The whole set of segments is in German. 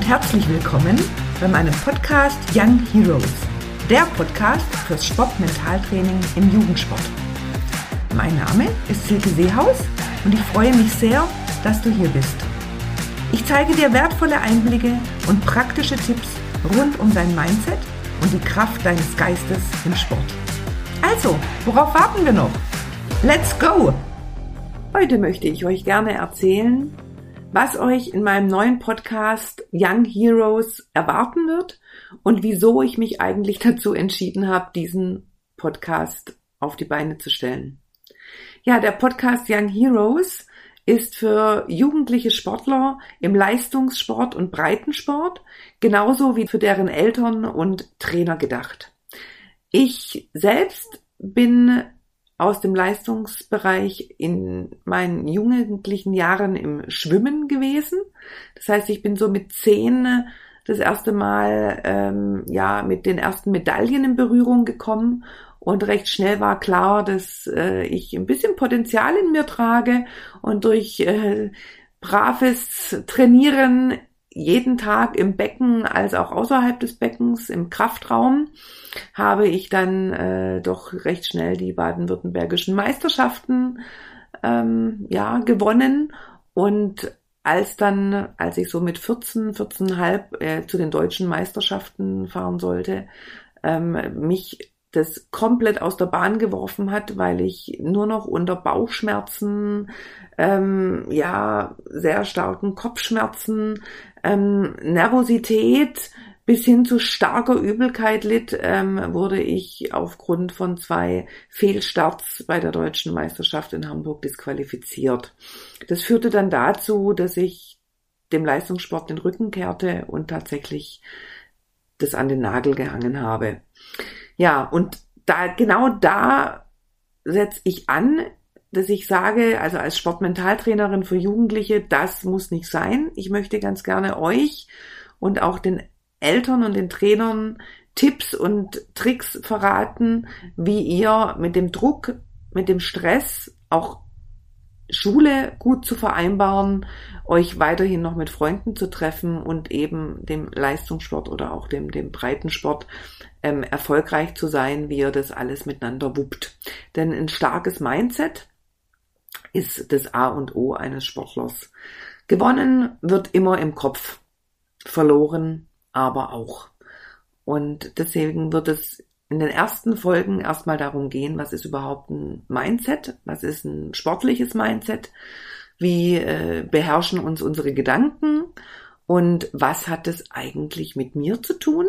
und herzlich willkommen bei meinem Podcast Young Heroes, der Podcast fürs Sportmentaltraining im Jugendsport. Mein Name ist Silke Seehaus und ich freue mich sehr, dass du hier bist. Ich zeige dir wertvolle Einblicke und praktische Tipps rund um dein Mindset und die Kraft deines Geistes im Sport. Also, worauf warten wir noch? Let's go! Heute möchte ich euch gerne erzählen, was euch in meinem neuen Podcast Young Heroes erwarten wird und wieso ich mich eigentlich dazu entschieden habe, diesen Podcast auf die Beine zu stellen. Ja, der Podcast Young Heroes ist für jugendliche Sportler im Leistungssport und Breitensport genauso wie für deren Eltern und Trainer gedacht. Ich selbst bin aus dem Leistungsbereich in meinen jugendlichen Jahren im Schwimmen gewesen. Das heißt, ich bin so mit zehn das erste Mal ähm, ja mit den ersten Medaillen in Berührung gekommen und recht schnell war klar, dass äh, ich ein bisschen Potenzial in mir trage und durch äh, braves Trainieren jeden Tag im Becken als auch außerhalb des Beckens im Kraftraum habe ich dann äh, doch recht schnell die baden-württembergischen Meisterschaften ähm, ja gewonnen. Und als dann, als ich so mit 14, 14,5 äh, zu den deutschen Meisterschaften fahren sollte, ähm, mich das komplett aus der Bahn geworfen hat, weil ich nur noch unter Bauchschmerzen, ähm, ja, sehr starken Kopfschmerzen, ähm, Nervosität bis hin zu starker Übelkeit litt, ähm, wurde ich aufgrund von zwei Fehlstarts bei der deutschen Meisterschaft in Hamburg disqualifiziert. Das führte dann dazu, dass ich dem Leistungssport den Rücken kehrte und tatsächlich das an den Nagel gehangen habe. Ja, und da, genau da setze ich an, dass ich sage, also als Sportmentaltrainerin für Jugendliche, das muss nicht sein. Ich möchte ganz gerne euch und auch den Eltern und den Trainern Tipps und Tricks verraten, wie ihr mit dem Druck, mit dem Stress auch Schule gut zu vereinbaren, euch weiterhin noch mit Freunden zu treffen und eben dem Leistungssport oder auch dem, dem Breitensport ähm, erfolgreich zu sein, wie ihr das alles miteinander wuppt. Denn ein starkes Mindset ist das A und O eines Sportlers. Gewonnen wird immer im Kopf, verloren aber auch. Und deswegen wird es in den ersten Folgen erstmal darum gehen, was ist überhaupt ein Mindset, was ist ein sportliches Mindset, wie äh, beherrschen uns unsere Gedanken und was hat es eigentlich mit mir zu tun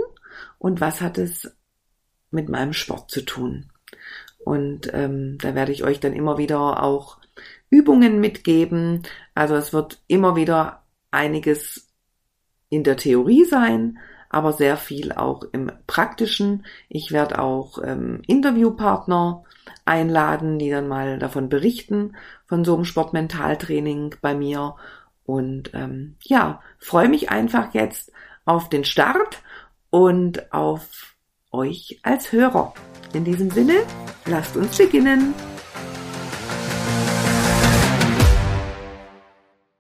und was hat es mit meinem Sport zu tun. Und ähm, da werde ich euch dann immer wieder auch Übungen mitgeben. Also es wird immer wieder einiges in der Theorie sein, aber sehr viel auch im praktischen. Ich werde auch ähm, Interviewpartner einladen, die dann mal davon berichten, von so einem Sportmentaltraining bei mir. Und ähm, ja, freue mich einfach jetzt auf den Start und auf euch als Hörer. In diesem Sinne, lasst uns beginnen.